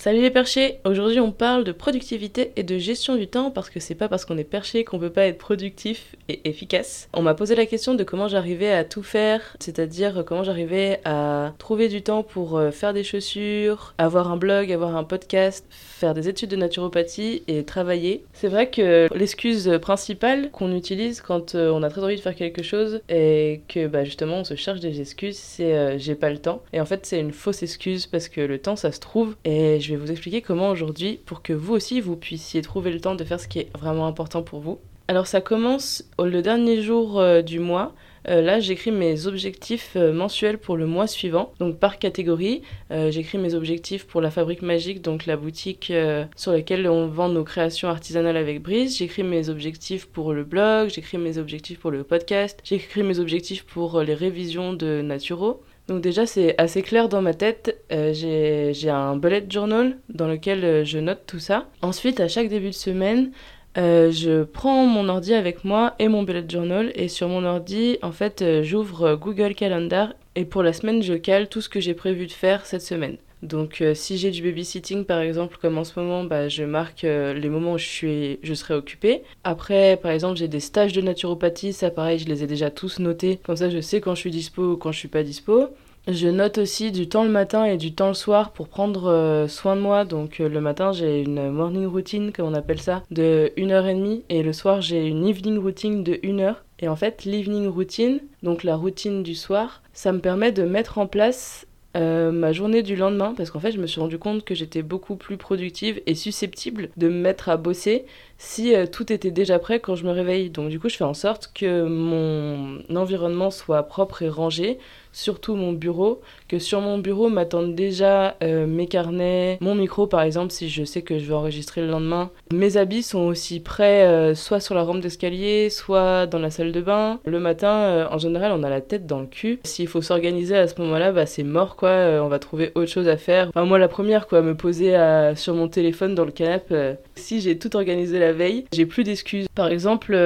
Salut les perchés Aujourd'hui on parle de productivité et de gestion du temps parce que c'est pas parce qu'on est perché qu'on peut pas être productif et efficace. On m'a posé la question de comment j'arrivais à tout faire, c'est-à-dire comment j'arrivais à trouver du temps pour euh, faire des chaussures, avoir un blog, avoir un podcast, faire des études de naturopathie et travailler. C'est vrai que l'excuse principale qu'on utilise quand euh, on a très envie de faire quelque chose et que bah, justement on se cherche des excuses, c'est euh, j'ai pas le temps. Et en fait c'est une fausse excuse parce que le temps ça se trouve et je je vais vous expliquer comment aujourd'hui, pour que vous aussi, vous puissiez trouver le temps de faire ce qui est vraiment important pour vous. Alors ça commence le dernier jour euh, du mois. Euh, là, j'écris mes objectifs euh, mensuels pour le mois suivant. Donc par catégorie, j'écris mes objectifs pour la Fabrique Magique, donc la boutique sur laquelle on vend nos créations artisanales avec Brise. J'écris mes objectifs pour le blog, j'écris mes objectifs pour le podcast, j'écris mes objectifs pour les révisions de Naturo. Donc déjà c'est assez clair dans ma tête, euh, j'ai un bullet journal dans lequel euh, je note tout ça. Ensuite à chaque début de semaine, euh, je prends mon ordi avec moi et mon bullet journal et sur mon ordi en fait j'ouvre Google Calendar et pour la semaine je cale tout ce que j'ai prévu de faire cette semaine. Donc si j'ai du babysitting par exemple comme en ce moment, bah, je marque les moments où je, suis, je serai occupée. Après par exemple j'ai des stages de naturopathie, ça pareil je les ai déjà tous notés, comme ça je sais quand je suis dispo ou quand je suis pas dispo. Je note aussi du temps le matin et du temps le soir pour prendre euh, soin de moi. Donc euh, le matin j'ai une morning routine comme on appelle ça de 1h30 et le soir j'ai une evening routine de 1h. Et en fait l'evening routine, donc la routine du soir, ça me permet de mettre en place euh, ma journée du lendemain parce qu'en fait je me suis rendu compte que j'étais beaucoup plus productive et susceptible de me mettre à bosser si tout était déjà prêt quand je me réveille. Donc du coup je fais en sorte que mon environnement soit propre et rangé surtout mon bureau, que sur mon bureau m'attendent déjà euh, mes carnets, mon micro par exemple si je sais que je vais enregistrer le lendemain. Mes habits sont aussi prêts euh, soit sur la rampe d'escalier, soit dans la salle de bain. Le matin, euh, en général, on a la tête dans le cul. S'il faut s'organiser à ce moment-là, bah, c'est mort quoi, on va trouver autre chose à faire. Enfin, moi la première quoi, me poser sur mon téléphone dans le canapé. si j'ai tout organisé la veille, j'ai plus d'excuses. Par exemple,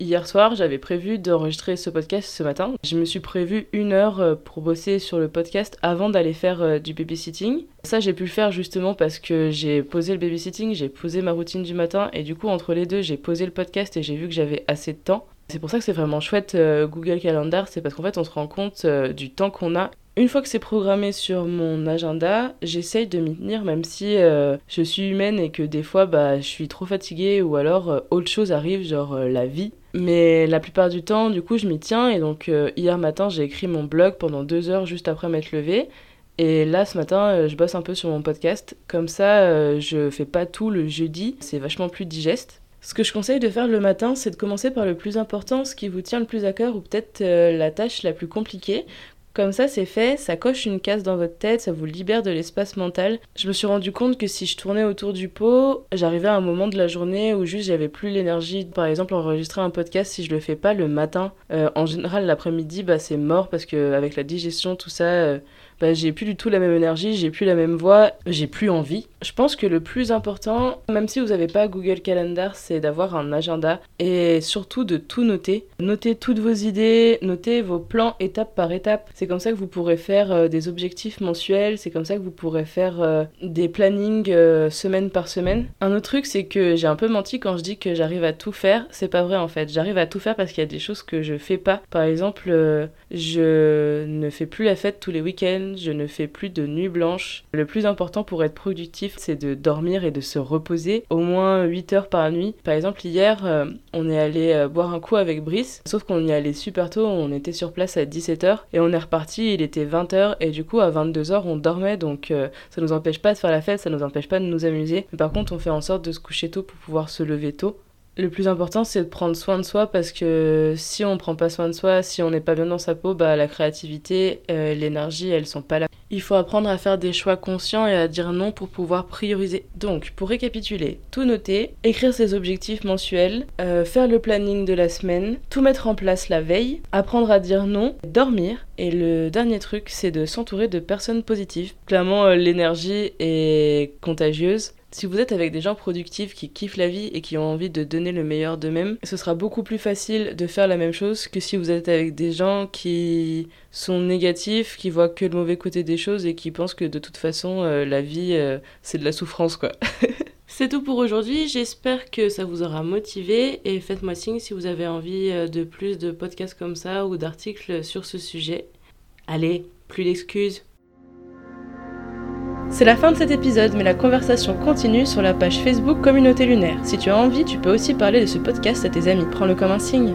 hier soir, j'avais prévu d'enregistrer ce podcast ce matin. Je me suis prévu une heure euh, pour bosser sur le podcast avant d'aller faire euh, du babysitting. Ça, j'ai pu le faire justement parce que j'ai posé le babysitting, j'ai posé ma routine du matin et du coup, entre les deux, j'ai posé le podcast et j'ai vu que j'avais assez de temps. C'est pour ça que c'est vraiment chouette euh, Google Calendar, c'est parce qu'en fait, on se rend compte du temps qu'on a une fois que c'est programmé sur mon agenda, j'essaye de m'y tenir même si je suis humaine et que des fois bah, je suis trop fatiguée ou alors autre chose arrive, genre la vie. Mais la plupart du temps, du coup, je m'y tiens. Et donc, euh, hier matin, j'ai écrit mon blog pendant deux heures juste après m'être levée. Et là, ce matin, euh, je bosse un peu sur mon podcast. Comme ça, euh, je fais pas tout le jeudi. C'est vachement plus digeste. Ce que je conseille de faire le matin, c'est de commencer par le plus important, ce qui vous tient le plus à cœur ou peut-être la tâche la plus compliquée. Comme ça, c'est fait, ça coche une case dans votre tête, ça vous libère de l'espace mental. Je me suis rendu compte que si je tournais autour du pot, j'arrivais à un moment de la journée où juste j'avais plus l'énergie. Par exemple, enregistrer un podcast, si je le fais pas le matin, euh, en général l'après-midi, bah c'est mort parce que avec la digestion, tout ça, euh, bah, j'ai plus du tout la même énergie, j'ai plus la même voix, j'ai plus envie. Je pense que le plus important, même si vous n'avez pas Google Calendar, c'est d'avoir un agenda et surtout de tout noter. Notez toutes vos idées, notez vos plans étape par étape. C'est comme ça que vous pourrez faire euh, des objectifs mensuels, c'est comme ça que vous pourrez faire euh, des plannings euh, semaine par semaine. Un autre truc, c'est que j'ai un peu menti quand je dis que j'arrive à tout faire. C'est pas vrai en fait. J'arrive à tout faire parce qu'il y a des choses que je fais pas. Par exemple, je ne fais plus la fête tous les week-ends je ne fais plus de nuit blanche. Le plus important pour être productif, c'est de dormir et de se reposer au moins 8 heures par nuit. Par exemple, hier, euh, on est allé euh, boire un coup avec Brice, sauf qu'on y allait super tôt, on était sur place à 17h et on est reparti, il était 20h et du coup à 22h on dormait donc euh, ça nous empêche pas de faire la fête, ça nous empêche pas de nous amuser. Mais par contre, on fait en sorte de se coucher tôt pour pouvoir se lever tôt. Le plus important, c'est de prendre soin de soi parce que si on prend pas soin de soi, si on n'est pas bien dans sa peau, bah, la créativité, euh, l'énergie, elles sont pas là. Il faut apprendre à faire des choix conscients et à dire non pour pouvoir prioriser. Donc, pour récapituler, tout noter, écrire ses objectifs mensuels, euh, faire le planning de la semaine, tout mettre en place la veille, apprendre à dire non, dormir. Et le dernier truc, c'est de s'entourer de personnes positives. Clairement, euh, l'énergie est contagieuse. Si vous êtes avec des gens productifs qui kiffent la vie et qui ont envie de donner le meilleur d'eux-mêmes, ce sera beaucoup plus facile de faire la même chose que si vous êtes avec des gens qui sont négatifs, qui voient que le mauvais côté des choses et qui pensent que de toute façon euh, la vie euh, c'est de la souffrance quoi. C'est tout pour aujourd'hui, j'espère que ça vous aura motivé et faites-moi signe si vous avez envie euh, de plus de podcasts comme ça ou d'articles sur ce sujet. Allez, plus d'excuses. C'est la fin de cet épisode, mais la conversation continue sur la page Facebook Communauté Lunaire. Si tu as envie, tu peux aussi parler de ce podcast à tes amis. Prends-le comme un signe.